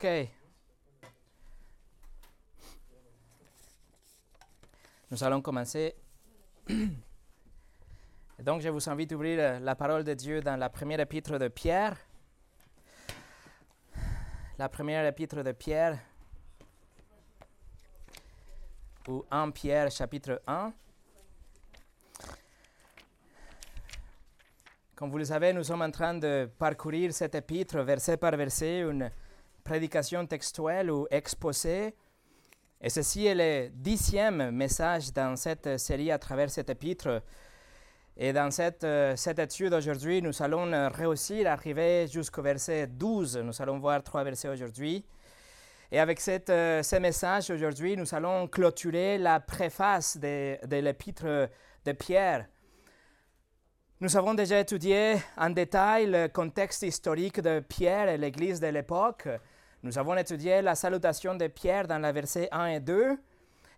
OK. Nous allons commencer. donc, je vous invite à ouvrir la parole de Dieu dans la première épître de Pierre. La première épître de Pierre, ou 1 Pierre chapitre 1. Comme vous le savez, nous sommes en train de parcourir cet épître verset par verset, prédication textuelle ou exposé. Et ceci est le dixième message dans cette série à travers cet épître. Et dans cette, cette étude aujourd'hui, nous allons réussir à arriver jusqu'au verset 12. Nous allons voir trois versets aujourd'hui. Et avec cette, ce message aujourd'hui, nous allons clôturer la préface de, de l'épître de Pierre. Nous avons déjà étudié en détail le contexte historique de Pierre et l'Église de l'époque. Nous avons étudié la salutation de Pierre dans les versets 1 et 2.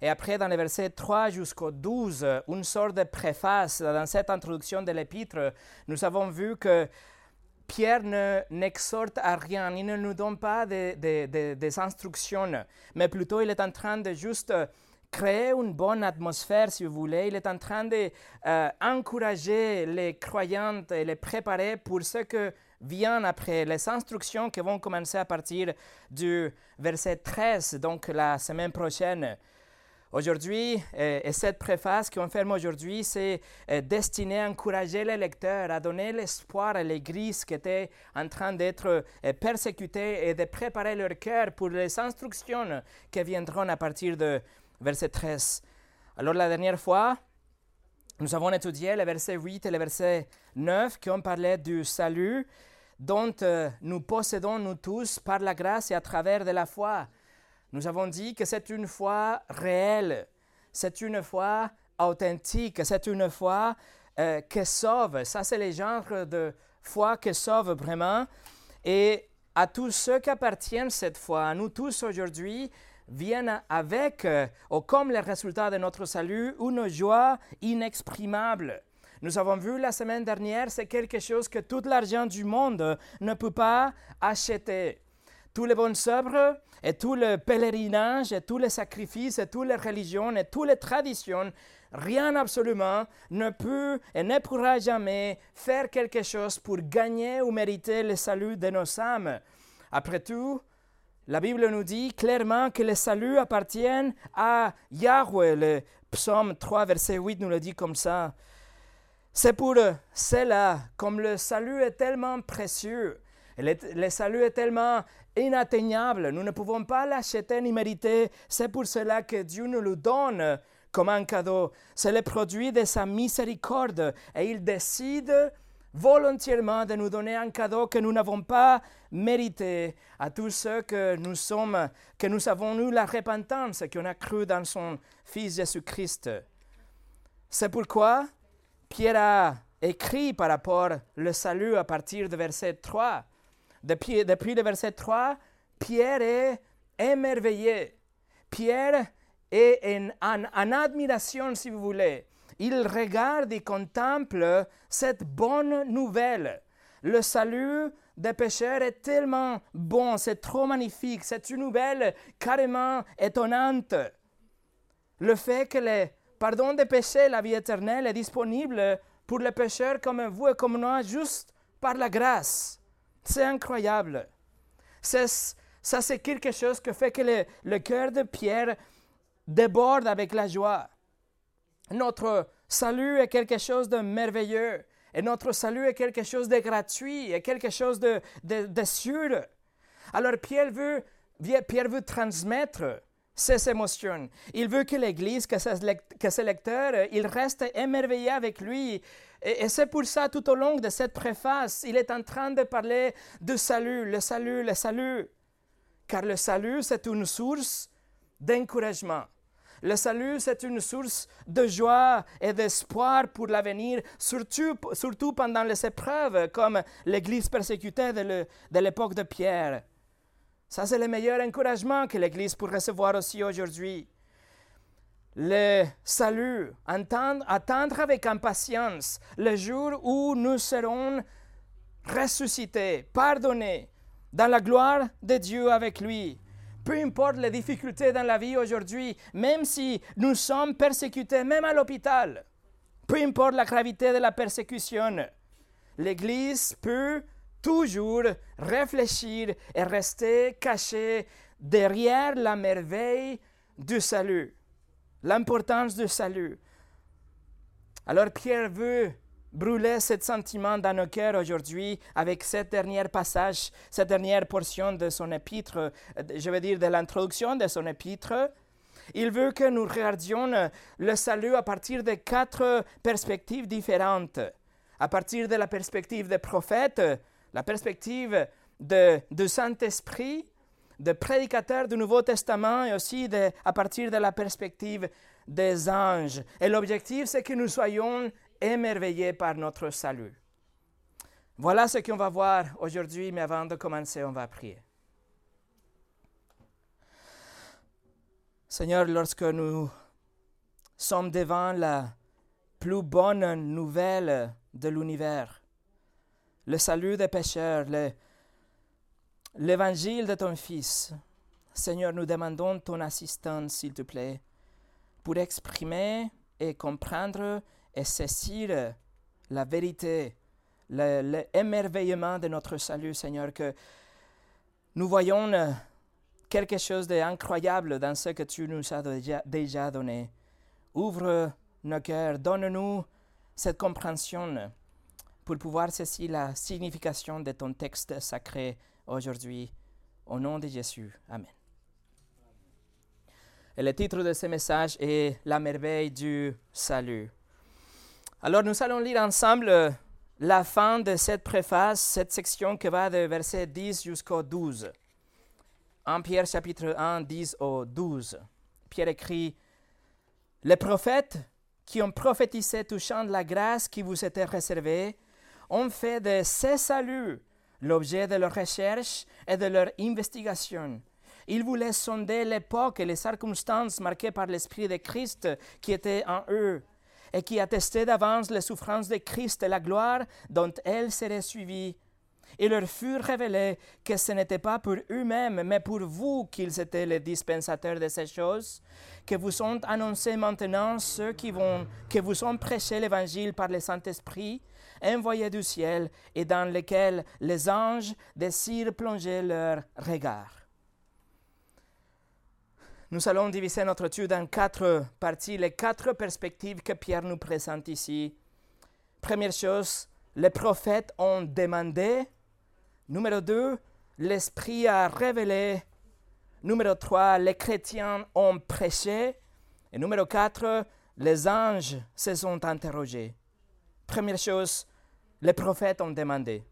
Et après, dans les versets 3 jusqu'au 12, une sorte de préface dans cette introduction de l'épître, nous avons vu que Pierre n'exhorte à rien, il ne nous donne pas des de, de, de, instructions, mais plutôt il est en train de juste créer une bonne atmosphère, si vous voulez. Il est en train d'encourager euh, les croyants et les préparer pour ce que vient après, les instructions qui vont commencer à partir du verset 13, donc la semaine prochaine. Aujourd'hui, euh, et cette préface qu'on ferme aujourd'hui, c'est euh, destiné à encourager les lecteurs, à donner l'espoir à l'Église qui était en train d'être euh, persécutée et de préparer leur cœur pour les instructions qui viendront à partir de verset 13. Alors la dernière fois, nous avons étudié les versets 8 et le verset 9 qui ont parlé du salut dont euh, nous possédons nous tous par la grâce et à travers de la foi. Nous avons dit que c'est une foi réelle, c'est une foi authentique, c'est une foi euh, qui sauve. Ça, c'est le genre de foi qui sauve vraiment. Et à tous ceux qui appartiennent cette foi, à nous tous aujourd'hui, viennent avec, euh, ou comme le résultat de notre salut, une joie inexprimable. Nous avons vu la semaine dernière, c'est quelque chose que tout l'argent du monde ne peut pas acheter. Tous les bonnes œuvres et tout le pèlerinage et tous les sacrifices et toutes les religions et toutes les traditions, rien absolument ne peut et ne pourra jamais faire quelque chose pour gagner ou mériter le salut de nos âmes. Après tout, la Bible nous dit clairement que le salut appartient à Yahweh. Le psaume 3, verset 8 nous le dit comme ça. C'est pour cela, comme le salut est tellement précieux, le, le salut est tellement inatteignable, nous ne pouvons pas l'acheter ni mériter, c'est pour cela que Dieu nous le donne comme un cadeau. C'est le produit de sa miséricorde et il décide volontairement de nous donner un cadeau que nous n'avons pas mérité à tous ceux que nous sommes, que nous avons eu la repentance, qu'on a cru dans son Fils Jésus-Christ. C'est pourquoi Pierre a écrit par rapport au salut à partir du verset 3. Depuis, depuis le verset 3, Pierre est émerveillé. Pierre est en, en, admiration, si vous voulez. Il regarde et contemple cette bonne nouvelle. Le salut des pécheurs est tellement bon, c'est trop magnifique, c'est une nouvelle carrément étonnante. Le fait que le pardon des péchés, la vie éternelle est disponible pour les pécheurs comme vous et comme moi, juste par la grâce. C'est incroyable. ça, c'est quelque chose qui fait que le, le cœur de Pierre déborde avec la joie. Notre salut est quelque chose de merveilleux. Et notre salut est quelque chose de gratuit, est quelque chose de, de, de sûr. Alors Pierre veut, Pierre veut transmettre ses émotions. Il veut que l'Église, que ses lecteurs, ils restent émerveillés avec lui. Et, et c'est pour ça, tout au long de cette préface, il est en train de parler du salut, le salut, le salut. Car le salut, c'est une source d'encouragement. Le salut, c'est une source de joie et d'espoir pour l'avenir, surtout, surtout pendant les épreuves, comme l'Église persécutée de l'époque de Pierre. Ça, c'est le meilleur encouragement que l'Église peut recevoir aussi aujourd'hui. Le salut, attendre, attendre avec impatience le jour où nous serons ressuscités, pardonnés, dans la gloire de Dieu avec lui. Peu importe les difficultés dans la vie aujourd'hui, même si nous sommes persécutés, même à l'hôpital, peu importe la gravité de la persécution, l'Église peut toujours réfléchir et rester cachée derrière la merveille du salut, l'importance du salut. Alors Pierre veut brûler ce sentiment dans nos cœurs aujourd'hui avec cette dernière passage, cette dernière portion de son épître, je veux dire de l'introduction de son épître. Il veut que nous regardions le salut à partir de quatre perspectives différentes. À partir de la perspective des prophètes, la perspective de, du Saint-Esprit, de prédicateurs du Nouveau Testament et aussi à partir de la perspective des anges. Et l'objectif, c'est que nous soyons émerveillés par notre salut. Voilà ce qu'on va voir aujourd'hui, mais avant de commencer, on va prier. Seigneur, lorsque nous sommes devant la plus bonne nouvelle de l'univers, le salut des pécheurs, l'évangile de ton Fils, Seigneur, nous demandons ton assistance, s'il te plaît, pour exprimer et comprendre et saisir la vérité, l'émerveillement de notre salut, Seigneur, que nous voyons euh, quelque chose d'incroyable dans ce que tu nous as déjà, déjà donné. Ouvre nos cœurs, donne-nous cette compréhension pour pouvoir saisir la signification de ton texte sacré aujourd'hui. Au nom de Jésus. Amen. Et le titre de ce message est La merveille du salut. Alors nous allons lire ensemble la fin de cette préface, cette section qui va de verset 10 jusqu'au 12. En Pierre chapitre 1, 10 au 12. Pierre écrit, Les prophètes qui ont prophétisé touchant la grâce qui vous était réservée ont fait de ces saluts l'objet de leur recherche et de leur investigation. Ils voulaient sonder l'époque et les circonstances marquées par l'Esprit de Christ qui était en eux et qui attestait d'avance les souffrances de Christ et la gloire dont elles seraient suivies. Il leur fut révélé que ce n'était pas pour eux-mêmes, mais pour vous qu'ils étaient les dispensateurs de ces choses, que vous sont annoncés maintenant ceux qui vont, que vous ont prêché l'Évangile par le Saint-Esprit, envoyé du ciel, et dans lesquels les anges désirent plonger leur regard. Nous allons diviser notre étude en quatre parties, les quatre perspectives que Pierre nous présente ici. Première chose, les prophètes ont demandé. Numéro deux, l'Esprit a révélé. Numéro trois, les chrétiens ont prêché. Et numéro quatre, les anges se sont interrogés. Première chose, les prophètes ont demandé.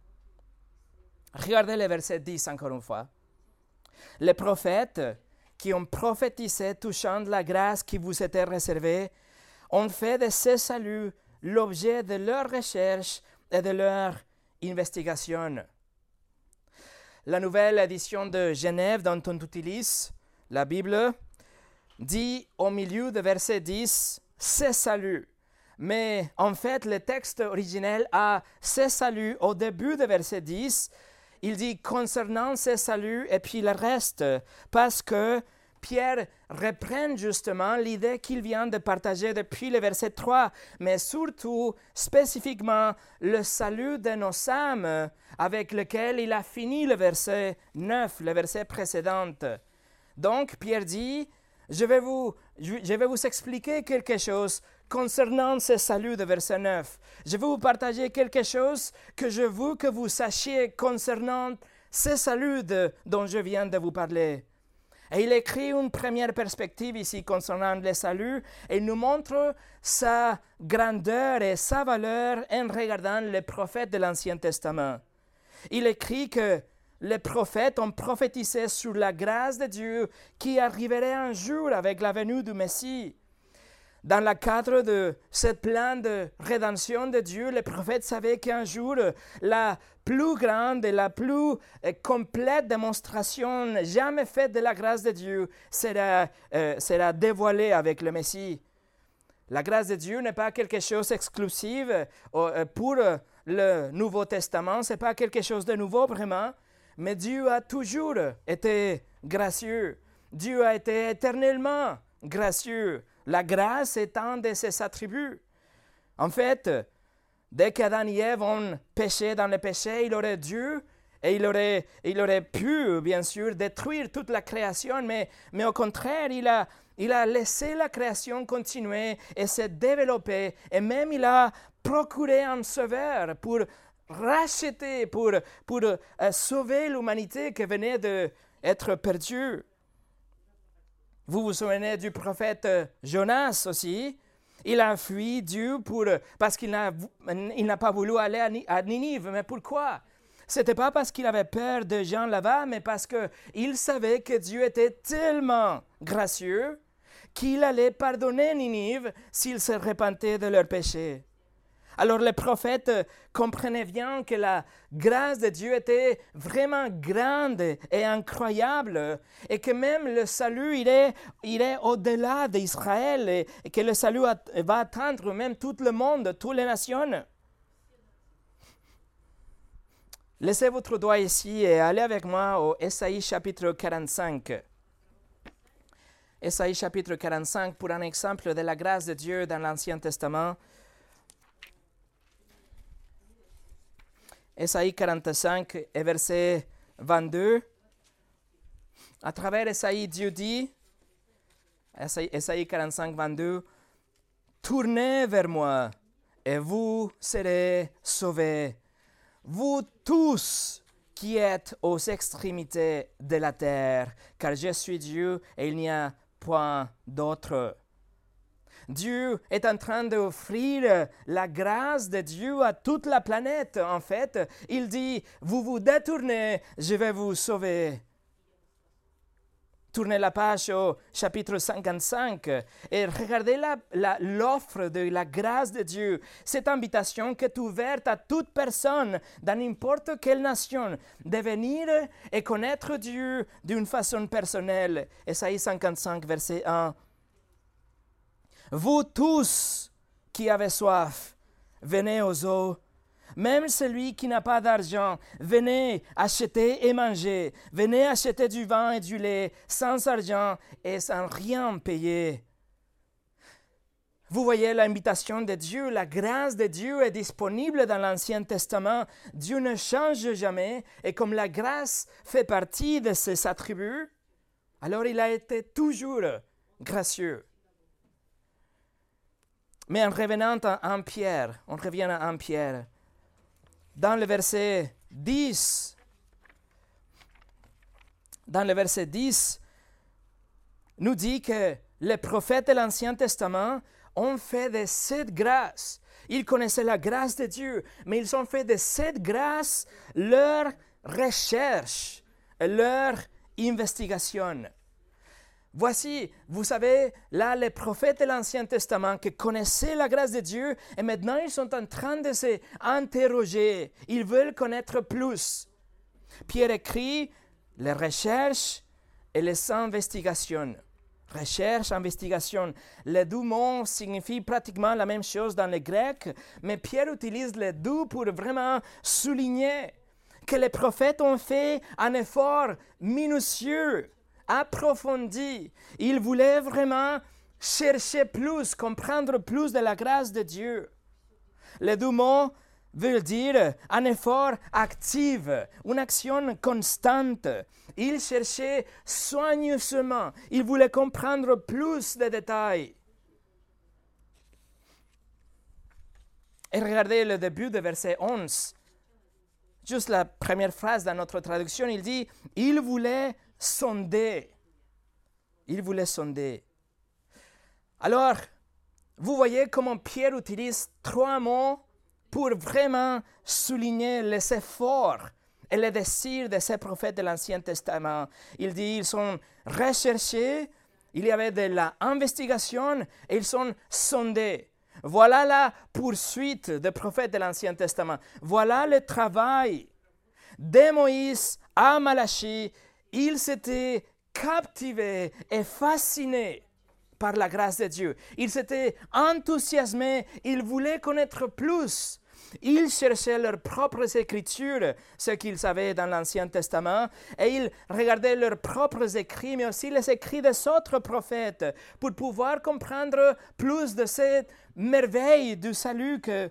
Regardez le verset 10 encore une fois. Les prophètes qui ont prophétisé touchant la grâce qui vous était réservée, ont fait de ce salut l'objet de leur recherche et de leur investigation. La nouvelle édition de Genève dont on utilise la Bible dit au milieu de verset 10 ce salut. Mais en fait, le texte originel a ce salut au début de verset 10 il dit concernant ces saluts et puis le reste, parce que Pierre reprend justement l'idée qu'il vient de partager depuis le verset 3, mais surtout spécifiquement le salut de nos âmes avec lequel il a fini le verset 9, le verset précédent. Donc Pierre dit, je vais vous, je vais vous expliquer quelque chose concernant ce salut de verset 9. Je vais vous partager quelque chose que je veux que vous sachiez concernant ce salut dont je viens de vous parler. Et il écrit une première perspective ici concernant le salut et nous montre sa grandeur et sa valeur en regardant les prophètes de l'Ancien Testament. Il écrit que les prophètes ont prophétisé sur la grâce de Dieu qui arriverait un jour avec la venue du Messie. Dans le cadre de ce plan de rédemption de Dieu, les prophètes savaient qu'un jour, la plus grande et la plus euh, complète démonstration jamais faite de la grâce de Dieu sera, euh, sera dévoilée avec le Messie. La grâce de Dieu n'est pas quelque chose d'exclusif euh, pour le Nouveau Testament, ce n'est pas quelque chose de nouveau vraiment, mais Dieu a toujours été gracieux. Dieu a été éternellement gracieux. La grâce est un de ses attributs. En fait, dès qu'Adam et Ève ont péché dans le péché, il aurait dû et il aurait, il aurait pu, bien sûr, détruire toute la création, mais, mais au contraire, il a, il a laissé la création continuer et se développer, et même il a procuré un sauveur pour racheter, pour, pour euh, sauver l'humanité qui venait d'être perdue. Vous vous souvenez du prophète euh, Jonas aussi? Il a fui Dieu pour, parce qu'il n'a, il n'a pas voulu aller à Ninive. Mais pourquoi? C'était pas parce qu'il avait peur de gens là-bas, mais parce qu'il savait que Dieu était tellement gracieux qu'il allait pardonner Ninive s'ils se repentaient de leurs péchés. Alors les prophètes comprenaient bien que la grâce de Dieu était vraiment grande et incroyable et que même le salut, il est au-delà d'Israël et, que le salut va atteindre même tout le monde, toutes les nations. Laissez votre doigt ici et allez avec moi au Esaïe chapitre 45. Esaïe chapitre 45 pour un exemple de la grâce de Dieu dans l'Ancien Testament. Esaïe 45 et verset 22. À travers Esaïe, Dieu dit, Esaïe 45, 22, Tournez vers moi et vous serez sauvés, vous tous qui êtes aux extrémités de la terre, car je suis Dieu et il n'y a point d'autre. Dieu est en train d'offrir la grâce de Dieu à toute la planète. En fait, il dit, vous vous détournez, je vais vous sauver. Tournez la page au chapitre 55 et regardez l'offre de la grâce de Dieu. Cette invitation qui est ouverte à toute personne dans n'importe quelle nation de venir et connaître Dieu d'une façon personnelle. Esaïe 55, verset 1. Vous tous qui avez soif, venez aux eaux. Même celui qui n'a pas d'argent, venez acheter et manger. Venez acheter du vin et du lait sans argent et sans rien payer. Vous voyez l'invitation de Dieu, la grâce de Dieu est disponible dans l'Ancien Testament. Dieu ne change jamais et comme la grâce fait partie de ses attributs, alors il a été toujours gracieux. Mais en revenant à 1 Pierre, on revient à 1 Pierre, dans le verset 10, dans le verset 10, nous dit que les prophètes de l'Ancien Testament ont fait de cette grâce. Ils connaissaient la grâce de Dieu, mais ils ont fait de cette grâce leur recherche, leur investigation. Voici, vous savez, là, les prophètes de l'Ancien Testament qui connaissaient la grâce de Dieu, et maintenant ils sont en train de s'interroger. Ils veulent connaître plus. Pierre écrit les recherches et les investigations. Recherche, investigation. Les deux mots signifient pratiquement la même chose dans le grec, mais Pierre utilise les deux pour vraiment souligner que les prophètes ont fait un effort minutieux approfondi. Il voulait vraiment chercher plus, comprendre plus de la grâce de Dieu. Les deux mots veulent dire un effort actif, une action constante. Il cherchait soigneusement, il voulait comprendre plus de détails. Et regardez le début de verset 11. Juste la première phrase dans notre traduction, il dit, il voulait sonder. Il voulait sonder. Alors, vous voyez comment Pierre utilise trois mots pour vraiment souligner les efforts et les désirs de ces prophètes de l'Ancien Testament. Il dit ils sont recherchés, il y avait de l'investigation et ils sont sondés. Voilà la poursuite des prophètes de l'Ancien Testament. Voilà le travail de Moïse à Malachie il s'était captivé et fasciné par la grâce de Dieu. Il s'était enthousiasmé, il voulait connaître plus. Ils cherchaient leurs propres écritures, ce qu'ils savaient dans l'Ancien Testament, et ils regardaient leurs propres écrits, mais aussi les écrits des autres prophètes, pour pouvoir comprendre plus de cette merveille du salut que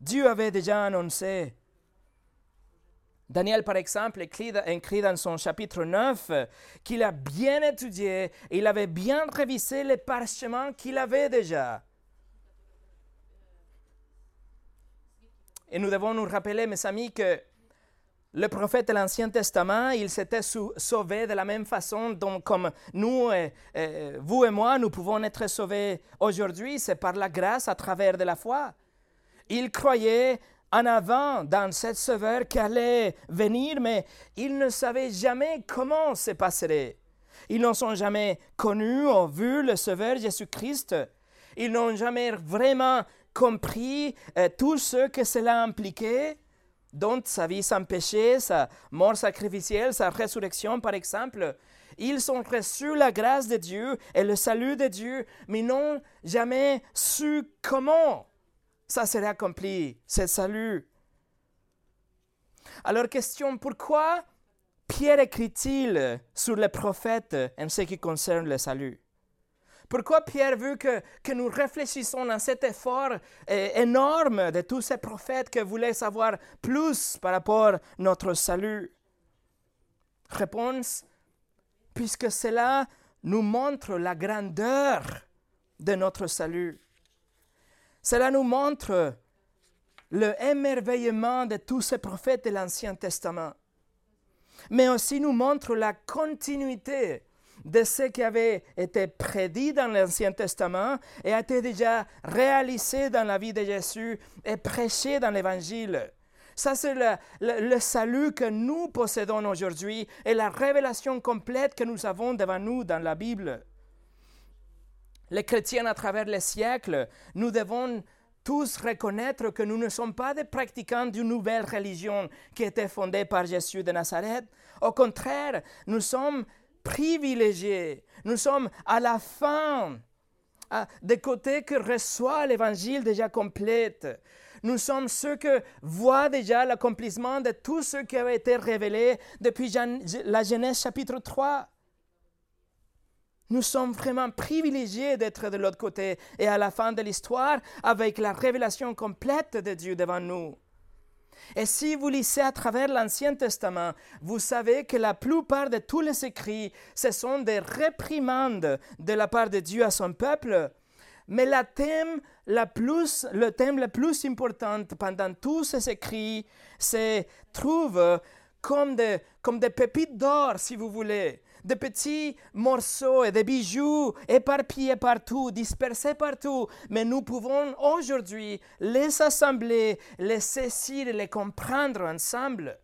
Dieu avait déjà annoncé. Daniel, par exemple, écrit, dans son chapitre 9 qu'il a bien étudié et il avait bien révisé les parchemins qu'il avait déjà. Et nous devons nous rappeler, mes amis, que le prophète de l'Ancien Testament, il s'était sauvé de la même façon dont, comme nous, vous et moi, nous pouvons être sauvés aujourd'hui. C'est par la grâce à travers de la foi. Il croyait en avant dans cette sauveur qui allait venir, mais ils ne savaient jamais comment se passerait. Ils n'ont jamais connu ou vu le sauveur Jésus-Christ. Ils n'ont jamais vraiment compris euh, tout ce que cela impliquait, dont sa vie sans péché, sa mort sacrificielle, sa résurrection par exemple. Ils ont reçu la grâce de Dieu et le salut de Dieu, mais n'ont jamais su comment ça serait accompli, ce salut. Alors question, pourquoi Pierre écrit-il sur les prophètes en ce qui concerne le salut? Pourquoi Pierre veut que, que nous réfléchissons dans cet effort eh, énorme de tous ces prophètes qui voulaient savoir plus par rapport à notre salut? Réponse, puisque cela nous montre la grandeur de notre salut. Cela nous montre le émerveillement de tous ces prophètes de l'Ancien Testament, mais aussi nous montre la continuité de ce qui avait été prédit dans l'Ancien Testament et a été déjà réalisé dans la vie de Jésus et prêché dans l'Évangile. Ça, c'est le, le, salut que nous possédons aujourd'hui et la révélation complète que nous avons devant nous dans la Bible les chrétiens à travers les siècles, nous devons tous reconnaître que nous ne sommes pas des pratiquants d'une nouvelle religion qui était fondée par Jésus de Nazareth. Au contraire, nous sommes privilégiés. Nous sommes à la fin, des côtés que reçoit l'évangile déjà complète. Nous sommes ceux qui voient déjà l'accomplissement de tout ce qui avait été révélé depuis la Genèse chapitre 3. Nous sommes vraiment privilégiés d'être de l'autre côté et à la fin de l'histoire avec la révélation complète de Dieu devant nous. Et si vous lisez à travers l'Ancien Testament, vous savez que la plupart de tous les écrits, ce sont des réprimandes de la part de Dieu à son peuple. Mais le thème le plus important pendant tous ces écrits se trouve comme des pépites d'or, si vous voulez de petits morceaux et de bijoux éparpillés partout, dispersés partout, mais nous pouvons aujourd'hui les assembler, les saisir et les comprendre ensemble.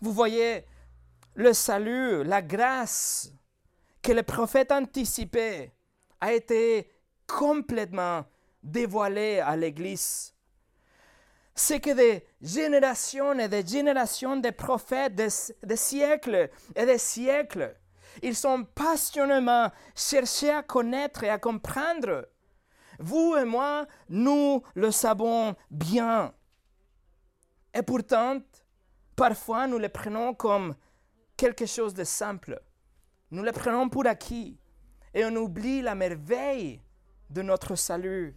Vous voyez, le salut, la grâce que le prophète anticipait a été complètement dévoilé à l'Église c'est que des générations et des générations de prophètes, des, siècles et des siècles, ils sont passionnément cherchés à connaître et à comprendre. Vous et moi, nous le savons bien. Et pourtant, parfois, nous le prenons comme quelque chose de simple. Nous le prenons pour acquis. Et on oublie la merveille de notre salut,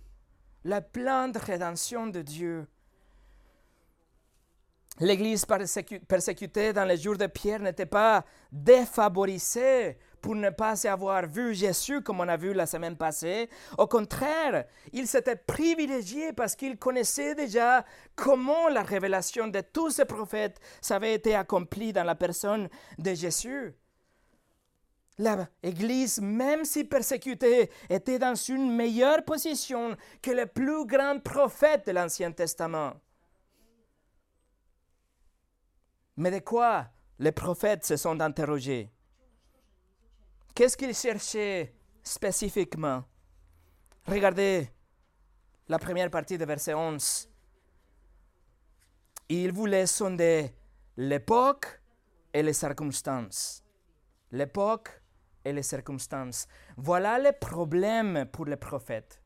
la pleine de rédemption de Dieu L'Église persécutée dans les jours de Pierre n'était pas défavorisée pour ne pas avoir vu Jésus comme on a vu la semaine passée. Au contraire, il s'était privilégié parce qu'il connaissait déjà comment la révélation de tous ces prophètes avait été accomplie dans la personne de Jésus. L'Église, même si persécutée, était dans une meilleure position que les plus grands prophètes de l'Ancien Testament. Mais de quoi les prophètes se sont interrogés? Qu'est-ce qu'ils cherchaient spécifiquement? Regardez la première partie de verset 11. Ils voulaient sonder l'époque et les circonstances. L'époque et les circonstances. Voilà le problème pour les prophètes.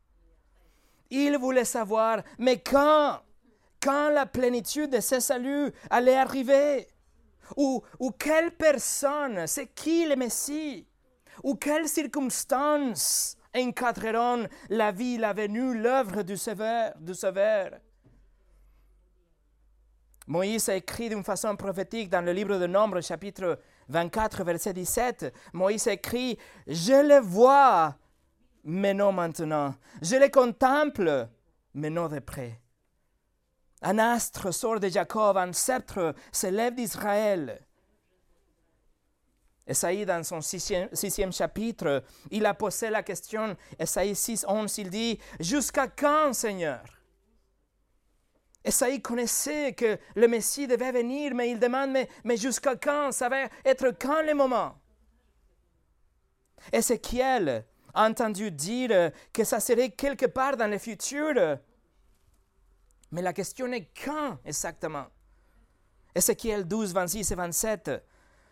Il voulait savoir, mais quand Quand la plénitude de ce salut allait arriver ou, ou quelle personne, c'est qui le Messie Ou quelles circonstances encadreront la vie, la venue, l'œuvre du Sauveur, du Sauveur? Moïse a écrit d'une façon prophétique dans le livre de Nombre, chapitre 24, verset 17. Moïse écrit Je le vois, mais non maintenant. Je le contemple, mais non de près. Un astre sort de Jacob, un sceptre s'élève d'Israël. Esaïe, dans son sixième, chapitre, il a posé la question, Esaïe 6, 11, il dit, Jusqu'à quand, Seigneur? Esaïe connaissait que le Messie devait venir, mais il demande, mais, jusqu'à quand? Ça va être quand le moment? Ézéchiel a entendu dire que ça serait quelque part dans le futur. Mais la question est quand exactement? Ézéchiel 12, 26 et 27.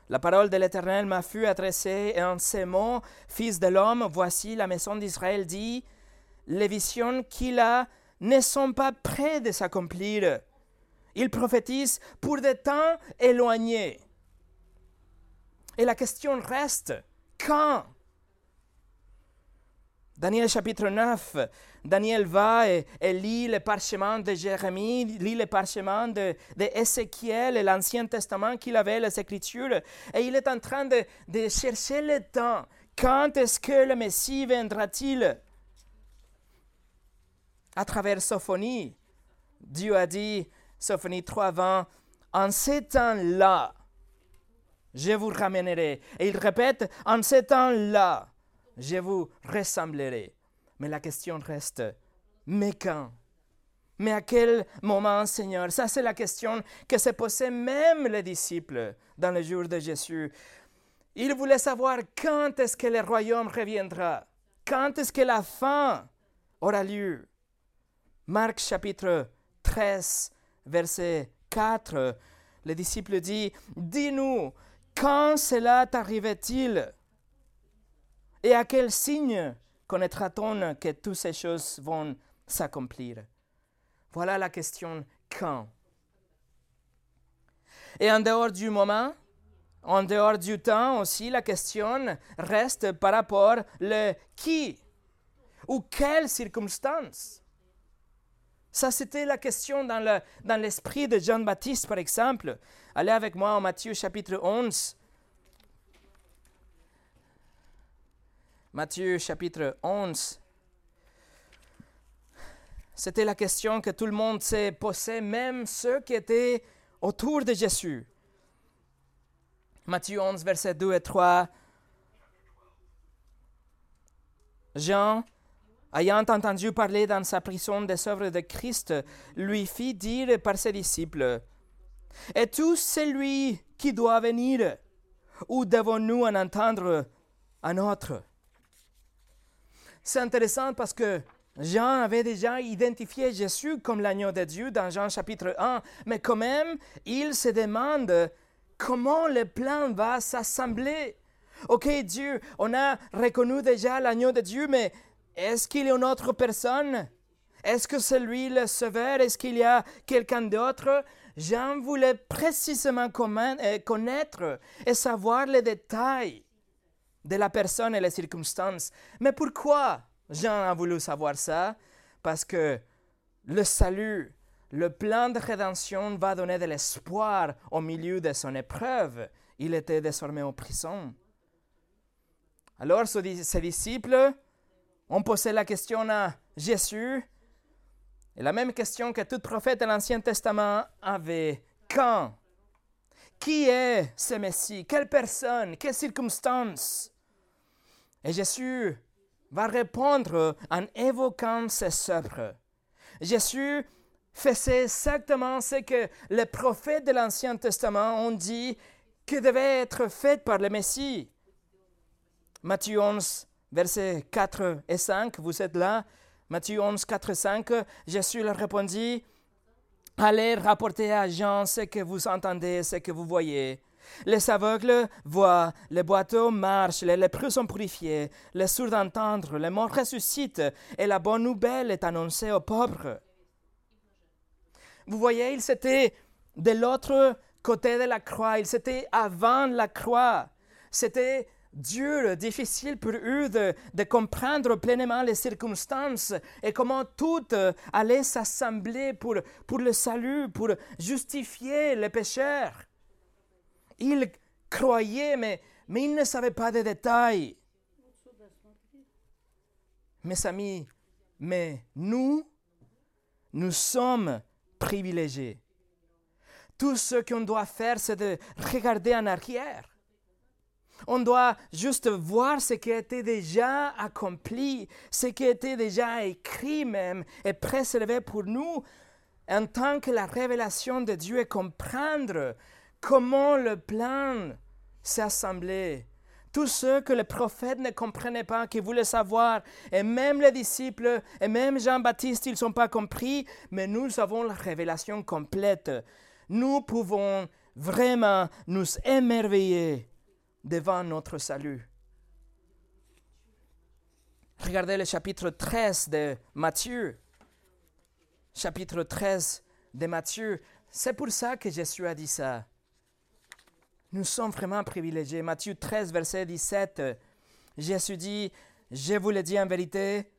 La parole de l'Éternel m'a fut adressée en ces mots, Fils de l'homme, voici la maison d'Israël dit, les visions qu'il a ne sont pas près de s'accomplir. Il prophétise pour des temps éloignés. Et la question reste, quand Daniel chapitre 9, Daniel va et, lit le parchemin de Jérémie, lit le parchemin de, de et l'Ancien Testament qu'il avait, les Écritures, et il est en train de, de chercher le temps. Quand est-ce que le Messie viendra-t-il? À travers Sophonie, Dieu a dit, Sophonie 3.20, en ces temps-là, je vous ramènerai. Et il répète, en ces temps-là, je vous ressemblerai. Mais la question reste, mais quand? Mais à quel moment, Seigneur? Ça, c'est la question que se posaient même les disciples dans le jour de Jésus. Ils voulaient savoir quand est-ce que le royaume reviendra, quand est-ce que la fin aura lieu? Marc chapitre 13, verset 4, le disciple dit, Dis-nous, quand cela t'arrivait-il? Et à quel signe connaîtra-t-on que toutes ces choses vont s'accomplir? Voilà la question quand? Et en dehors du moment, en dehors du temps aussi, la question reste par rapport le qui ou quelles circonstances? Ça, c'était la question dans l'esprit de Jean-Baptiste, par exemple. Allez avec moi en Matthieu chapitre 11, Matthieu chapitre 11. C'était la question que tout le monde s'est posée, même ceux qui étaient autour de Jésus. Matthieu 11, versets 2 et 3. Jean, ayant entendu parler dans sa prison des œuvres de Christ, lui fit dire par ses disciples, Es-tu celui qui doit venir, ou devons-nous en entendre un autre? C'est intéressant parce que Jean avait déjà identifié Jésus comme l'agneau de Dieu dans Jean chapitre 1, mais quand même, il se demande comment le plan va s'assembler. Ok, Dieu, on a reconnu déjà l'agneau de Dieu, mais est-ce qu'il y a une autre personne? Est-ce que c'est lui le sauveur? Est-ce qu'il y a quelqu'un d'autre? Jean voulait précisément euh, connaître et savoir les détails de la personne et les circonstances. Mais pourquoi Jean a voulu savoir ça? Parce que le salut, le plan de rédemption va donner de l'espoir au milieu de son épreuve. Il était désormais en prison. Alors ses disciples ont posé la question à Jésus, et la même question que tout prophète de l'Ancien Testament avait. Quand? Qui est ce Messie? Quelle personne? Quelles circonstances et Jésus va répondre en évoquant ses œuvres. Jésus faisait exactement ce que les prophètes de l'Ancien Testament ont dit que devait être fait par le Messie. Matthieu 11, versets 4 et 5, vous êtes là? Matthieu 11, 4 et 5, Jésus leur répondit, Allez rapporter à Jean ce que vous entendez, ce que vous voyez. Les aveugles voient, les boiteux marchent, les lépreux sont purifiés, les sourds entendent, les morts ressuscitent, et la bonne nouvelle est annoncée aux pauvres. Vous voyez, il s'était de l'autre côté de la croix, il s'était avant la croix. C'était dur, difficile pour eux de, de, comprendre pleinement les circonstances et comment tout allait s'assembler pour, pour le salut, pour justifier les pécheurs. Ils croyaient, mais, mais ils ne savaient pas de détails. Mes amis, mais nous, nous sommes privilégiés. Tout ce qu'on doit faire, c'est de regarder en arrière. On doit juste voir ce qui a été déjà accompli, ce qui a été déjà écrit même et préservé pour nous en tant que la révélation de Dieu et comprendre comment le plan s'est assemblé. Tout ce que les prophètes ne comprenaient pas, qui voulaient savoir, et même les disciples, et même Jean-Baptiste, ils ne sont pas compris, mais nous avons la révélation complète. Nous pouvons vraiment nous émerveiller devant notre salut. Regardez le chapitre 13 de Matthieu. Chapitre 13 de Matthieu. C'est pour ça que Jésus a dit ça. Nous sommes vraiment privilégiés. Matthieu 13, verset 17, Jésus dit, je vous le dis en vérité,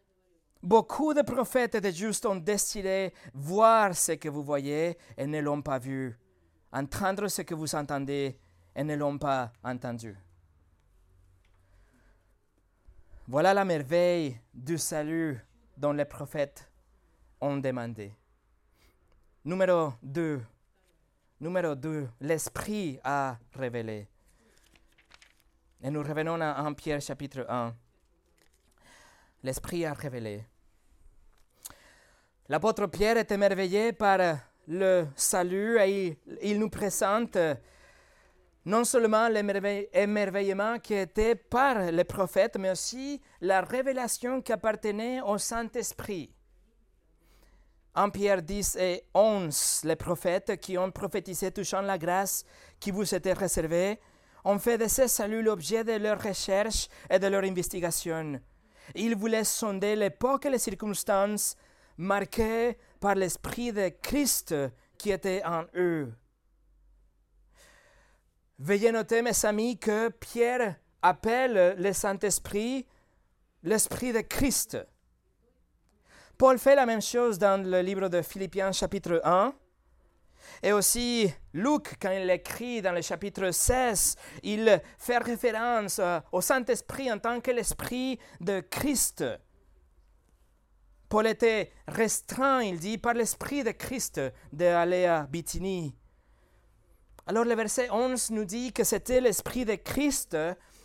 beaucoup de prophètes et de justes ont décidé voir ce que vous voyez et ne l'ont pas vu, entendre ce que vous entendez et ne l'ont pas entendu. Voilà la merveille du salut dont les prophètes ont demandé. Numéro 2. Numéro 2, l'Esprit a révélé. Et nous revenons à 1 Pierre chapitre 1. L'Esprit a révélé. L'apôtre Pierre est émerveillé par le salut et il, nous présente non seulement l'émerveillement qui était par les prophètes, mais aussi la révélation qui appartenait au Saint-Esprit. En Pierre 10 et 11, les prophètes qui ont prophétisé touchant la grâce qui vous était réservée ont fait de ce salut l'objet de leur recherche et de leur investigation. Ils voulaient sonder l'époque et les circonstances marquées par l'Esprit de Christ qui était en eux. Veuillez noter, mes amis, que Pierre appelle le Saint-Esprit l'Esprit de Christ. Paul fait la même chose dans le livre de Philippiens chapitre 1. Et aussi, Luc, quand il écrit dans le chapitre 16, il fait référence euh, au Saint-Esprit en tant que l'Esprit de Christ. Paul était restreint, il dit, par l'Esprit de Christ d'aller à Bithynie. Alors le verset 11 nous dit que c'était l'Esprit de Christ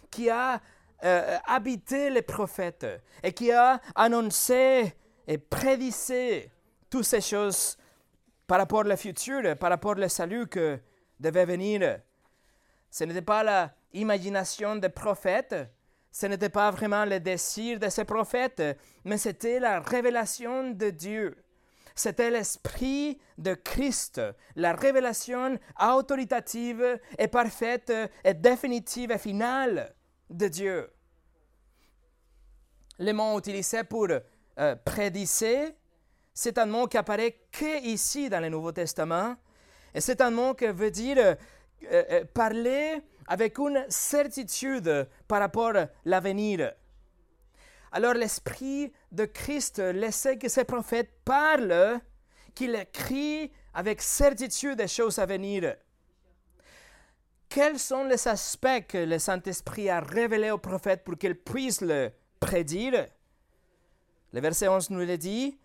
qui a euh, habité les prophètes et qui a annoncé et prédisait toutes ces choses par rapport au futur, par rapport au salut que devait venir. Ce n'était pas l'imagination des prophètes, ce n'était pas vraiment le désir de ces prophètes, mais c'était la révélation de Dieu. C'était l'esprit de Christ, la révélation autoritative et parfaite et définitive et finale de Dieu. Les mots utilisés pour euh, c'est un mot qui apparaît que ici dans le Nouveau Testament. Et c'est un mot qui veut dire euh, euh, parler avec une certitude par rapport à l'avenir. Alors l'Esprit de Christ laissait que ces prophètes parlent, qu'il écrit avec certitude des choses à venir. Quels sont les aspects que le Saint-Esprit a révélés aux prophètes pour qu'ils puissent le prédire? Le verset 11 nous le dit.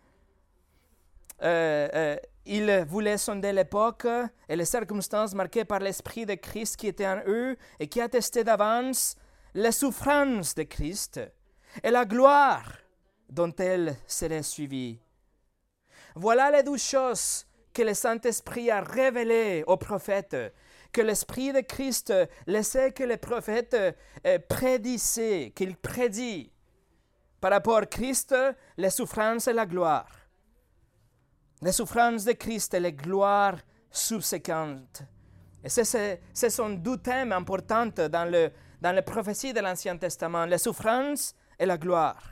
Euh, euh, il voulait sonder l'époque et les circonstances marquées par l'Esprit de Christ qui était en eux et qui attestait d'avance les souffrances de Christ et la gloire dont elles seraient suivies. Voilà les douze choses que le Saint-Esprit a révélées aux prophètes, que l'Esprit de Christ laissait que les prophètes euh, prédisaient, qu'il prédit par rapport à Christ, les souffrances et la gloire. Les souffrances de Christ et les gloires subséquentes. Et ce sont deux thèmes importants dans, le, dans les prophéties de l'Ancien Testament, la souffrance et la gloire.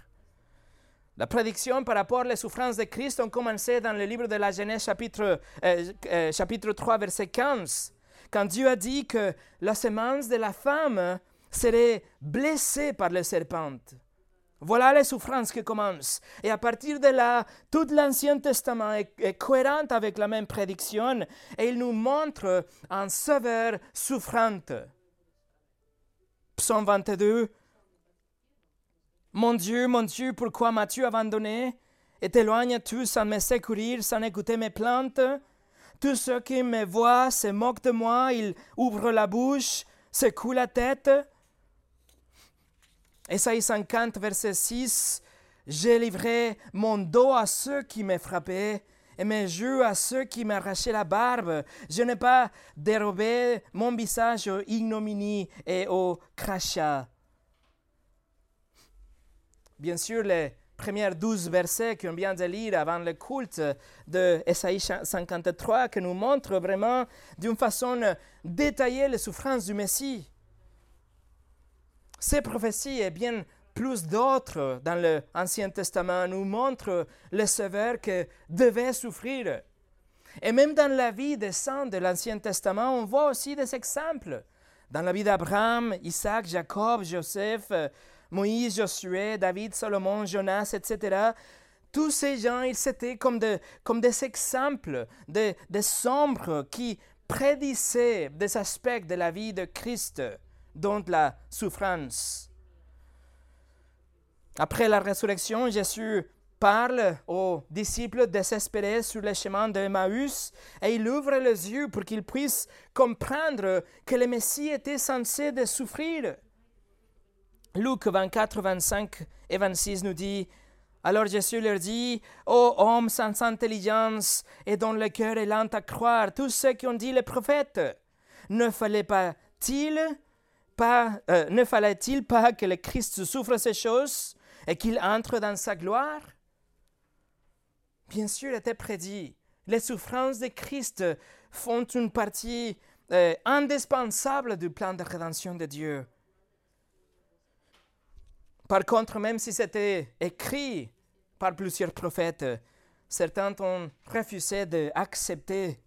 La prédiction par rapport aux souffrances de Christ ont commencé dans le livre de la Genèse chapitre, euh, euh, chapitre 3 verset 15, quand Dieu a dit que la semence de la femme serait blessée par le serpent. Voilà les souffrances qui commencent. Et à partir de là, tout l'Ancien Testament est, cohérent avec la même prédiction et il nous montre un sauveur souffrant. Psaume 22, mon Dieu, mon Dieu, pourquoi m'as-tu abandonné? Et t'éloignes-tu sans me secourir, sans écouter mes plaintes? Tous ceux qui me voient se moquent de moi, ils ouvrent la bouche, secouent la tête. Esaïe 50, verset 6 J'ai livré mon dos à ceux qui me frappaient et mes yeux à ceux qui m'arrachaient la barbe. Je n'ai pas dérobé mon visage aux ignominies et au crachat. Bien sûr, les premiers douze versets qu'on vient de lire avant le culte de Esaïe 53 qui nous montrent vraiment d'une façon détaillée les souffrances du Messie. Ces prophéties et bien plus d'autres dans l'Ancien Testament nous montrent le Sauveur que devait souffrir. Et même dans la vie des saints de l'Ancien Testament, on voit aussi des exemples. Dans la vie d'Abraham, Isaac, Jacob, Joseph, Moïse, Josué, David, Salomon, Jonas, etc. Tous ces gens, ils étaient comme, comme des exemples, des, des sombres qui prédisaient des aspects de la vie de Christ, dont la souffrance. Après la résurrection, Jésus parle aux disciples désespérés sur le chemin de Emmaüs et il ouvre les yeux pour qu'ils puissent comprendre que le Messie était censé de souffrir. Luc 24, 25 et 26 nous dit, alors Jésus leur dit, Ô hommes sans intelligence et dont le cœur est lent à croire, tous ceux qui ont dit les prophètes, ne fallait pas-il euh, ne fallait-il pas que le Christ souffre ces choses et qu'il entre dans sa gloire? Bien sûr, il était prédit. Les souffrances de Christ font une partie euh, indispensable du plan de rédemption de Dieu. Par contre, même si c'était écrit par plusieurs prophètes, certains ont refusé d'accepter.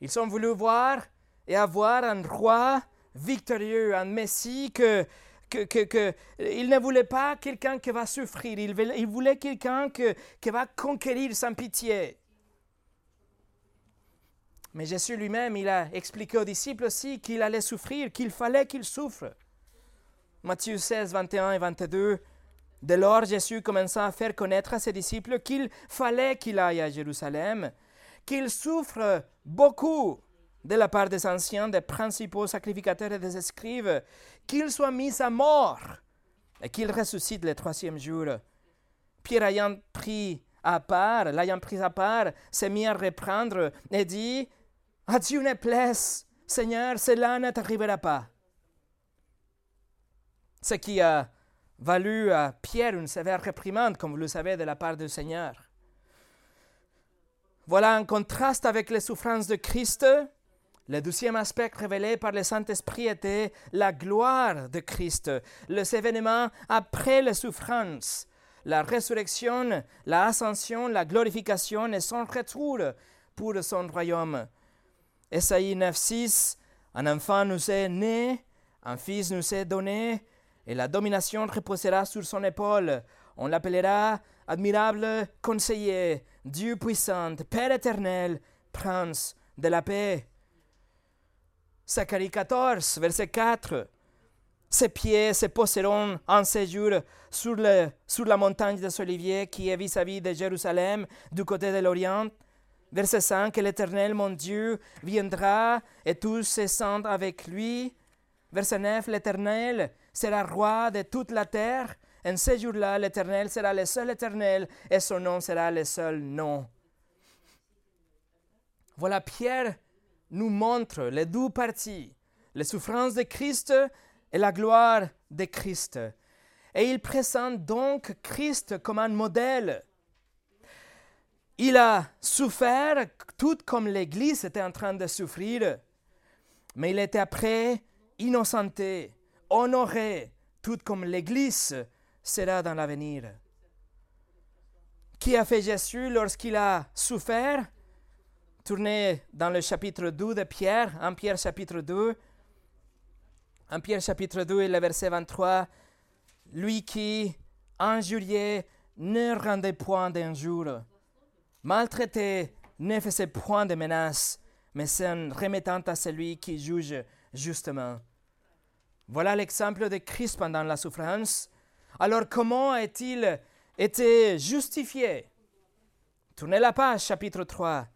Ils ont voulu voir et avoir un roi victorieux, un Messie que, que, que, il ne voulait pas quelqu'un qui va souffrir, il voulait, il voulait quelqu'un qui va conquérir sans pitié. Mais Jésus lui-même, il a expliqué aux disciples aussi qu'il allait souffrir, qu'il fallait qu'il souffre. Matthieu 16, 21 et 22. Dès lors, Jésus commença à faire connaître à ses disciples qu'il fallait qu'il aille à Jérusalem, qu'il souffre beaucoup de la part des anciens, des principaux sacrificateurs et des escribes, qu'il soit mis à mort et qu'il ressuscite le troisième jour. Pierre ayant pris à part, l'ayant pris à part, s'est mis à reprendre et dit, À Dieu ne plaise, Seigneur, cela ne t'arrivera pas ce qui a valu à Pierre une sévère réprimande, comme vous le savez, de la part du Seigneur. Voilà un contraste avec les souffrances de Christ. Le deuxième aspect révélé par le Saint-Esprit était la gloire de Christ, les événements après les souffrances, la résurrection, l'ascension, la glorification et son retour pour son royaume. Esaïe 9.6 Un enfant nous est né, un fils nous est donné, et la domination reposera sur son épaule. On l'appellera admirable conseiller, Dieu puissant, Père éternel, prince de la paix. Zacharie 14, verset 4. Ses pieds se poseront en séjour sur, le, sur la montagne des Oliviers qui est vis-à-vis de Jérusalem, du côté de l'Orient. Verset 5, l'Éternel, mon Dieu, viendra et tous se sentent avec lui. Verset 9, l'Éternel sera roi de toute la terre. En ce jour-là, l'Éternel sera le seul Éternel et son nom sera le seul nom. Voilà, Pierre nous montre les deux parties, les souffrances de Christ et la gloire de Christ. Et il présente donc Christ comme un modèle. Il a souffert tout comme l'Église était en train de souffrir. Mais il était après innocenté, honoré, tout comme l'Église sera dans l'avenir. Qui a fait Jésus lorsqu'il a souffert? Tournez dans le chapitre 2 de Pierre, en Pierre chapitre 2. En Pierre chapitre 2 et le verset 23, lui qui, injurié, ne rendait point d'injure, maltraité, ne faisait point de menaces, mais s'en remettant à celui qui juge justement. Voilà l'exemple de Christ pendant la souffrance. Alors comment a-t-il été justifié? Tournez la page, chapitre 3.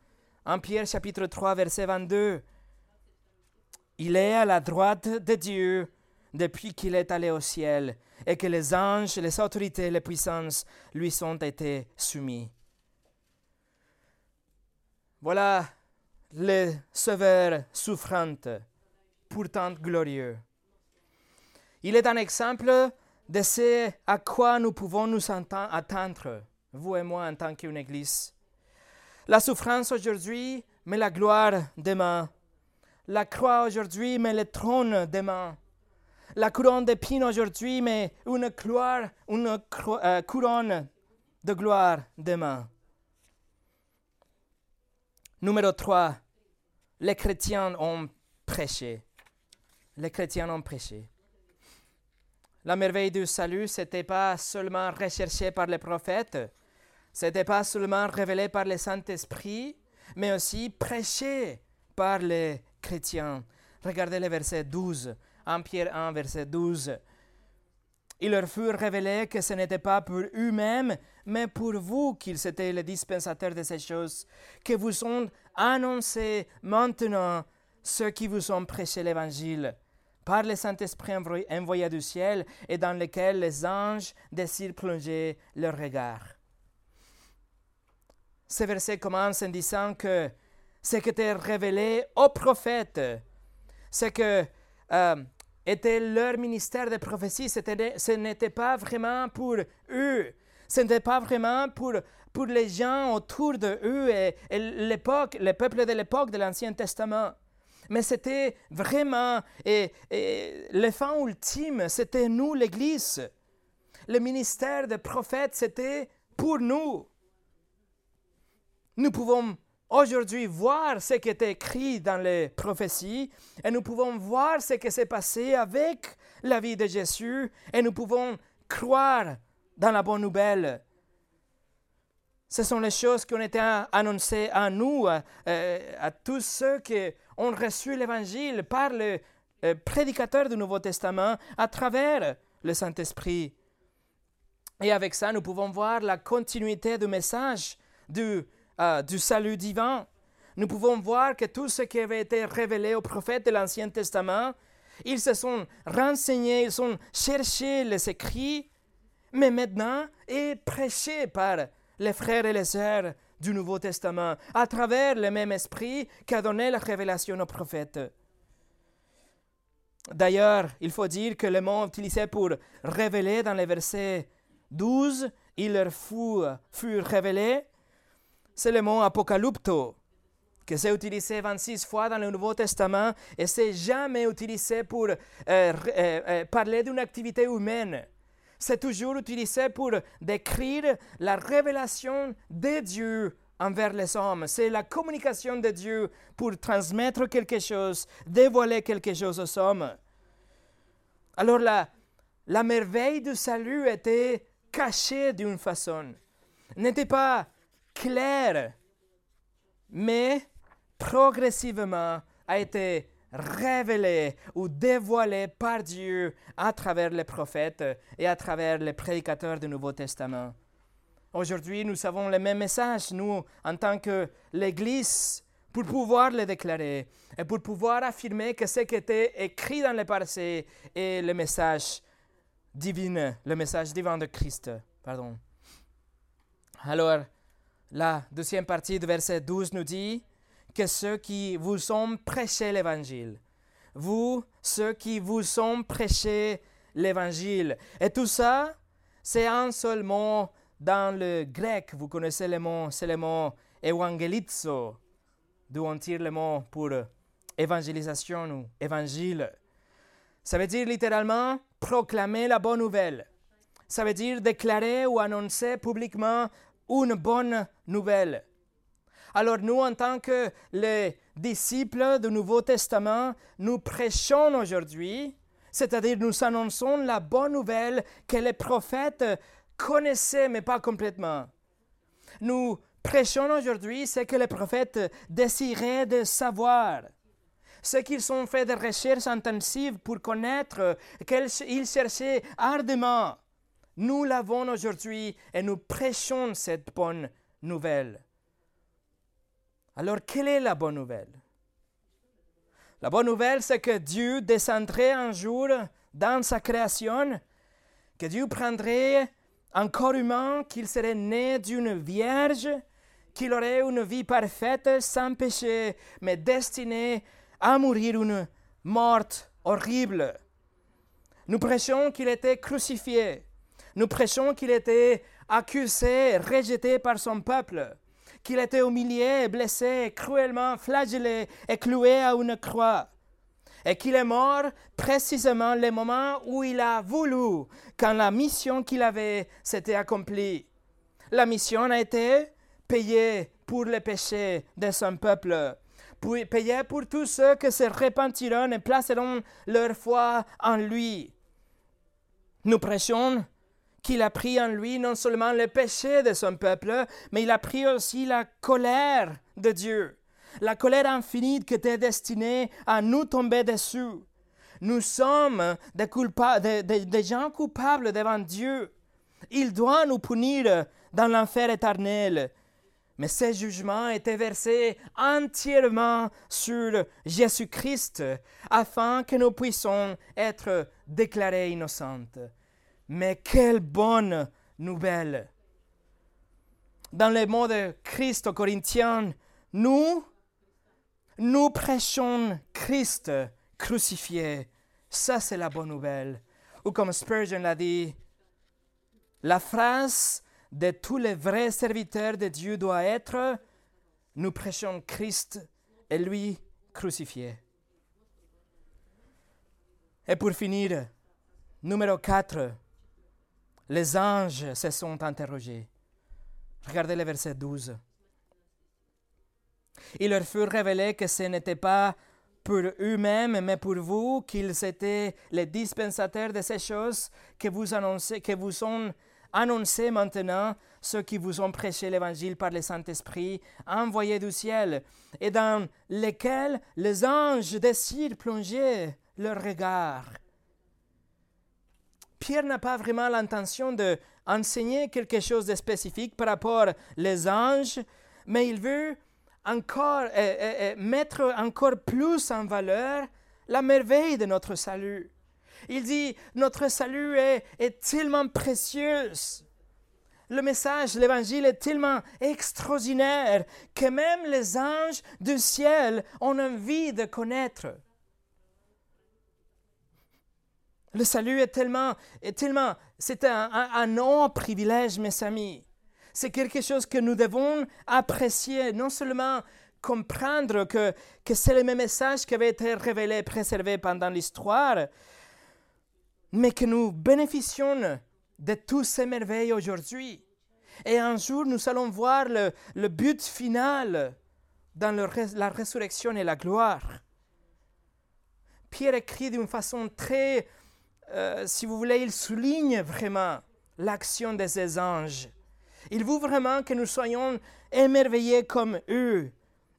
En Pierre, chapitre 3, verset 22. Il est à la droite de Dieu depuis qu'il est allé au ciel et que les anges, les autorités, les puissances lui sont été soumis. Voilà le Sauveur souffrant, pourtant glorieux. Il est un exemple de ce à quoi nous pouvons nous attendre, vous et moi en tant qu'une Église. La souffrance aujourd'hui, mais la gloire demain. La croix aujourd'hui, mais le trône demain. La couronne d'épines aujourd'hui, mais une, gloire, une euh, couronne de gloire demain. Numéro 3. Les chrétiens ont prêché. Les chrétiens ont prêché. La merveille du salut, ce n'était pas seulement recherché par les prophètes, ce n'était pas seulement révélé par le Saint-Esprit, mais aussi prêché par les chrétiens. Regardez le verset 12, 1 Pierre 1, verset 12. Il leur fut révélé que ce n'était pas pour eux-mêmes, mais pour vous qu'ils étaient les dispensateurs de ces choses, que vous sont annoncés maintenant ceux qui vous ont prêché l'Évangile par le Saint-Esprit envoyé du ciel et dans lequel les anges désirent plonger leur regard. Ce verset commence en disant que ce qui était révélé aux prophètes, ce que euh, était leur ministère de prophétie, ce n'était pas vraiment pour eux, ce n'était pas vraiment pour, pour les gens autour de eux et, et l'époque, le peuple de l'époque de l'Ancien Testament. Mais c'était vraiment, et, le fin ultime, c'était nous, l'Église. Le ministère des prophètes, c'était pour nous. Nous pouvons aujourd'hui voir ce qui est écrit dans les prophéties et nous pouvons voir ce qui s'est passé avec la vie de Jésus et nous pouvons croire dans la bonne nouvelle. Ce sont les choses qui ont été annoncées à nous, à, à tous ceux qui ont reçu l'Évangile par le euh, prédicateur du Nouveau Testament à travers le Saint-Esprit. Et avec ça, nous pouvons voir la continuité du message du, euh, du salut divin. Nous pouvons voir que tout ce qui avait été révélé aux prophètes de l'Ancien Testament, ils se sont renseignés, ils ont cherché les écrits, mais maintenant est prêché par les frères et les sœurs du Nouveau Testament, à travers le même esprit qui a donné la révélation aux prophètes. D'ailleurs, il faut dire que le mot utilisé pour révéler dans les versets 12, il leur fut, fut révélé, c'est le mot apocalypto, que c'est utilisé 26 fois dans le Nouveau Testament et c'est jamais utilisé pour euh, euh, euh, parler d'une activité humaine c'est toujours utilisé pour décrire la révélation de Dieu envers les hommes. C'est la communication de Dieu pour transmettre quelque chose, dévoiler quelque chose aux hommes. Alors la, la merveille du salut était cachée d'une façon, n'était pas claire, mais progressivement a été révélé ou dévoilé par Dieu à travers les prophètes et à travers les prédicateurs du Nouveau Testament. Aujourd'hui, nous avons le même message, nous, en tant que l'Église, pour pouvoir le déclarer et pour pouvoir affirmer que ce qui était écrit dans le passé est le message divin, le message divin de Christ. Pardon. Alors, la deuxième partie du verset 12 nous dit, que ceux qui vous ont prêché l'évangile. Vous, ceux qui vous ont prêché l'évangile. Et tout ça, c'est un seul mot dans le grec. Vous connaissez le mot, c'est le mot evangelizo, d'où on tire le mot pour évangélisation ou évangile. Ça veut dire littéralement proclamer la bonne nouvelle. Ça veut dire déclarer ou annoncer publiquement une bonne nouvelle. Alors nous, en tant que les disciples du Nouveau Testament, nous prêchons aujourd'hui, c'est-à-dire nous annonçons la bonne nouvelle que les prophètes connaissaient, mais pas complètement. Nous prêchons aujourd'hui ce que les prophètes désiraient de savoir ce qu'ils ont fait de recherches intensives pour connaître, qu'ils cherchaient ardemment. Nous l'avons aujourd'hui et nous prêchons cette bonne nouvelle. Alors, quelle est la bonne nouvelle? La bonne nouvelle, c'est que Dieu descendrait un jour dans sa création, que Dieu prendrait un corps humain, qu'il serait né d'une vierge, qu'il aurait une vie parfaite, sans péché, mais destinée à mourir une mort horrible. Nous prêchons qu'il était crucifié. Nous prêchons qu'il était accusé, rejeté par son peuple, qu'il était humilié, blessé, cruellement flagellé et cloué à une croix, et qu'il est mort précisément le moment où il a voulu, quand la mission qu'il avait s'était accomplie. La mission a été payée pour les péchés de son peuple payer pour tous ceux qui se repentiront et placeront leur foi en lui. Nous prêchons qu'il a pris en lui non seulement le péché de son peuple, mais il a pris aussi la colère de Dieu, la colère infinie qui était destinée à nous tomber dessus. Nous sommes des, gens coupables devant Dieu. Il doit nous punir dans l'enfer éternel mais ces jugements étaient versés entièrement sur Jésus-Christ afin que nous puissions être déclarés innocentes. Mais quelle bonne nouvelle! Dans les mots de Christ aux Corinthiens, nous, nous prêchons Christ crucifié. Ça, c'est la bonne nouvelle. Ou comme Spurgeon l'a dit, la phrase de tous les vrais serviteurs de Dieu doit être nous prêchons Christ et lui crucifié. Et pour finir, numéro 4, les anges se sont interrogés. Regardez le verset 12. Il leur fut révélé que ce n'était pas pour eux-mêmes, mais pour vous, qu'ils étaient les dispensateurs de ces choses que vous annoncez, que vous sont Annoncez maintenant ceux qui vous ont prêché l'évangile par le Saint-Esprit, envoyé du ciel, et dans lesquels les anges désirent plonger leur regard. Pierre n'a pas vraiment l'intention d'enseigner quelque chose de spécifique par rapport aux anges, mais il veut encore euh, euh, euh, mettre encore plus en valeur la merveille de notre salut. Il dit, notre salut est, tellement précieux. Le message, l'évangile est tellement extraordinaire que même les anges du ciel ont envie de connaître. Le salut est tellement, tellement, c'est un, un, privilège, mes amis. C'est quelque chose que nous devons apprécier, non seulement comprendre que, que c'est le même message qui avait été révélé, préservé pendant l'histoire, mais que nous bénéficions de toutes ces merveilles aujourd'hui. Et un jour, nous allons voir le, but final dans la résurrection et la gloire. Pierre écrit d'une façon très, euh, si vous voulez, il souligne vraiment l'action de ces anges. Il veut vraiment que nous soyons émerveillés comme eux.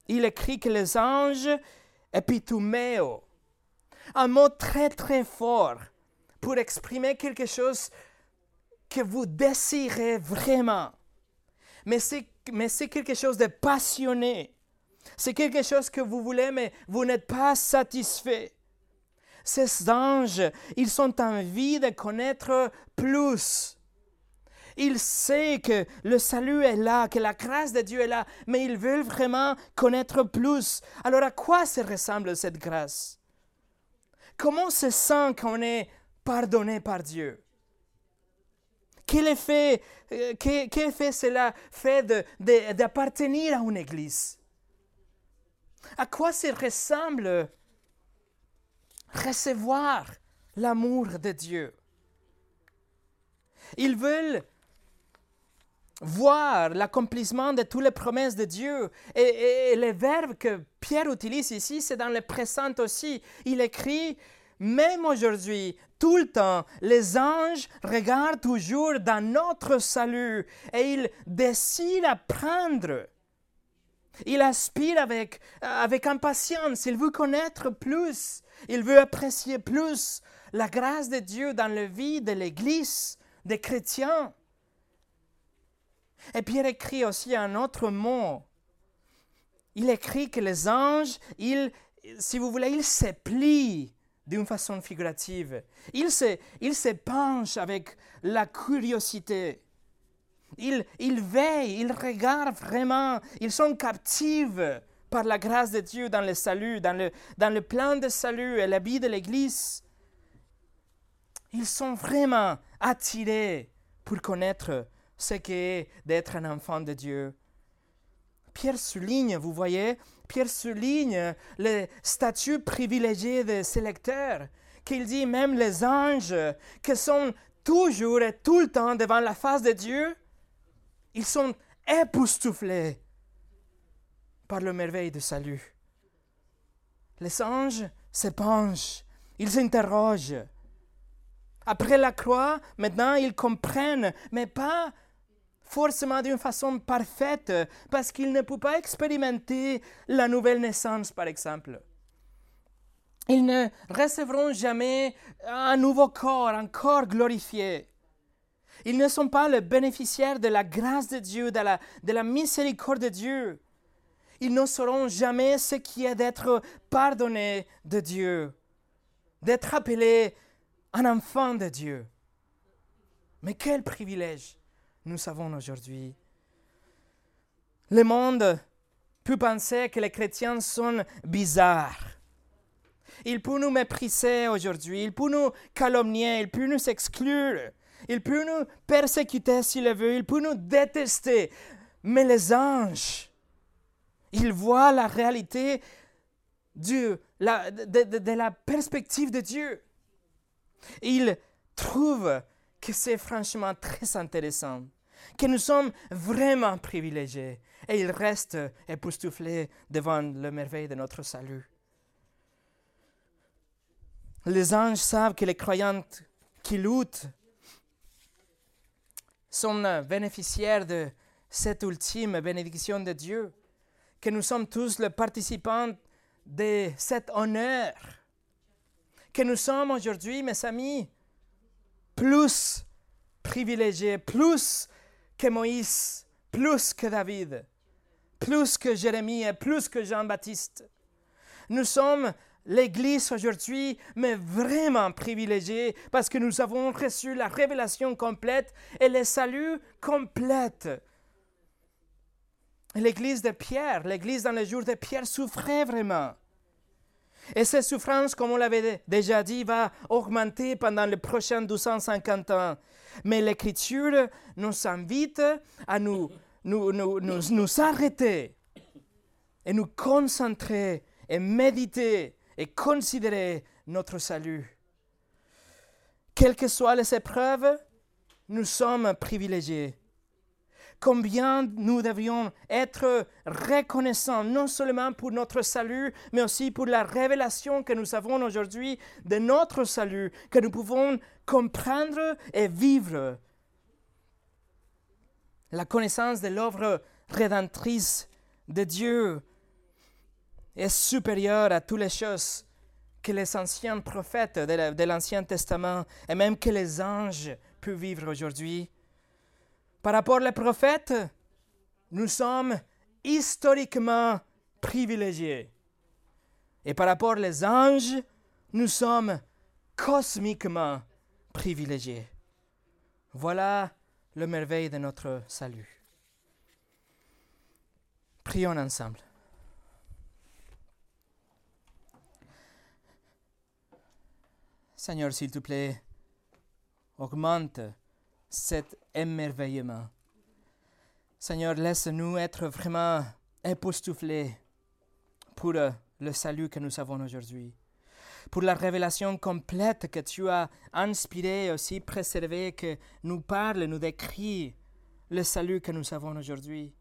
Il écrit que les anges, epitumeo, un mot très très fort pour exprimer quelque chose que vous désirez vraiment. Mais c'est quelque chose de passionné. C'est quelque chose que vous voulez, mais vous n'êtes pas satisfait. Ces anges, ils ont envie de connaître plus. Ils savent que le salut est là, que la grâce de Dieu est là, mais ils veulent vraiment connaître plus. Alors à quoi se ressemble cette grâce? Comment se sent qu'on est pardonné par Dieu? Quel effet, euh, quel, effet cela fait d'appartenir à une église? À quoi ça ressemble recevoir l'amour de Dieu? Ils veulent voir l'accomplissement de toutes les promesses de Dieu. Et, le verbe que Pierre utilise ici, c'est dans le présent aussi. Il écrit, même aujourd'hui, tout le temps, les anges regardent toujours dans notre salut et ils décident à prendre. Il aspire avec, avec impatience, il veut connaître plus, il veut apprécier plus la grâce de Dieu dans la vie de l'Église, des chrétiens. Et Pierre écrit aussi un autre mot. Il écrit que les anges, ils, si vous voulez, ils se plient d'une façon figurative. Ils se, ils se penchent avec la curiosité. Ils, ils veillent, ils regardent vraiment, ils sont captifs par la grâce de Dieu dans le salut, dans le, dans le plan de salut et la vie de l'Église. Ils sont vraiment attirés pour connaître ce qu'est d'être un enfant de Dieu. Pierre souligne, vous voyez, Pierre souligne le statut privilégié de ses lecteurs, qu'il dit même les anges qui sont toujours et tout le temps devant la face de Dieu, ils sont époustouflés par le merveille du salut. Les anges se penchent, ils s'interrogent. Après la croix, maintenant ils comprennent, mais pas forcément d'une façon parfaite, parce qu'ils ne peuvent pas expérimenter la nouvelle naissance, par exemple. Ils ne recevront jamais un nouveau corps, un corps glorifié. Ils ne sont pas les bénéficiaires de la grâce de Dieu, de la, de la miséricorde de Dieu. Ils ne sauront jamais ce qui est d'être pardonné de Dieu, d'être appelé un enfant de Dieu. Mais quel privilège nous savons aujourd'hui. Le monde peut penser que les chrétiens sont bizarres. Il peut nous mépriser aujourd'hui, il peut nous calomnier, il peut nous exclure, il peut nous persécuter s'il veut, il peut nous détester. Mais les anges, ils voient la réalité de, la perspective de Dieu. Ils trouvent que c'est franchement très intéressant, que nous sommes vraiment privilégiés et ils restent époustouflés devant le merveille de notre salut. Les anges savent que les croyantes qui luttent sont bénéficiaires de cette ultime bénédiction de Dieu, que nous sommes tous les participants de cet honneur, que nous sommes aujourd'hui, mes amis, plus privilégié, plus que Moïse, plus que David, plus que Jérémie et plus que Jean-Baptiste. Nous sommes l'Église aujourd'hui, mais vraiment privilégiée parce que nous avons reçu la révélation complète et le salut complète. L'Église de Pierre, l'Église dans les jours de Pierre souffrait vraiment. Et cette souffrance, comme on l'avait déjà dit, va augmenter pendant les prochains 250 ans. Mais l'Écriture nous invite à nous, nous, arrêter et nous concentrer et méditer et considérer notre salut. Quelles que soient les épreuves, nous sommes privilégiés combien nous devrions être reconnaissants, non seulement pour notre salut, mais aussi pour la révélation que nous avons aujourd'hui de notre salut, que nous pouvons comprendre et vivre. La connaissance de l'œuvre rédemptrice de Dieu est supérieure à toutes les choses que les anciens prophètes de l'Ancien Testament et même que les anges peuvent vivre aujourd'hui. Par rapport aux prophètes, nous sommes historiquement privilégiés. Et par rapport aux anges, nous sommes cosmiquement privilégiés. Voilà le merveille de notre salut. Prions ensemble. Seigneur, s'il te plaît, augmente cet émerveillement. Seigneur, laisse-nous être vraiment époustouflés pour euh, le salut que nous avons aujourd'hui, pour la révélation complète que tu as inspirée, aussi préservée, que nous parle, nous décrit le salut que nous avons aujourd'hui.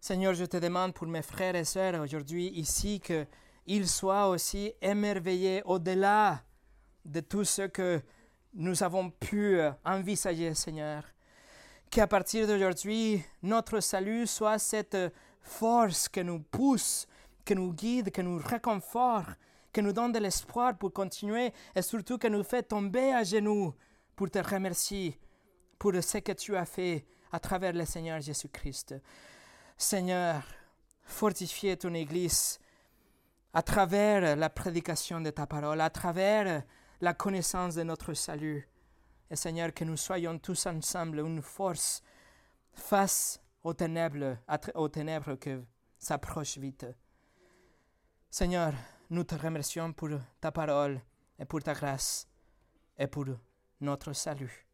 Seigneur, je te demande pour mes frères et sœurs aujourd'hui ici qu'ils soient aussi émerveillés au-delà de tout ce que nous avons pu euh, envisager, Seigneur. Qu'à partir d'aujourd'hui, notre salut soit cette force que nous pousse, que nous guide, que nous réconforte, que nous donne de l'espoir pour continuer et surtout que nous fait tomber à genoux pour te remercier pour ce que tu as fait à travers le Seigneur Jésus-Christ. Seigneur, fortifie ton Église à travers la prédication de ta parole, à travers la connaissance de notre salut. Et Seigneur, que nous soyons tous ensemble une force face aux ténèbres, qui s'approchent vite. Seigneur, nous te remercions pour ta parole et pour ta grâce et pour notre salut.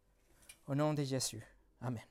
Au nom de Jésus. Amen.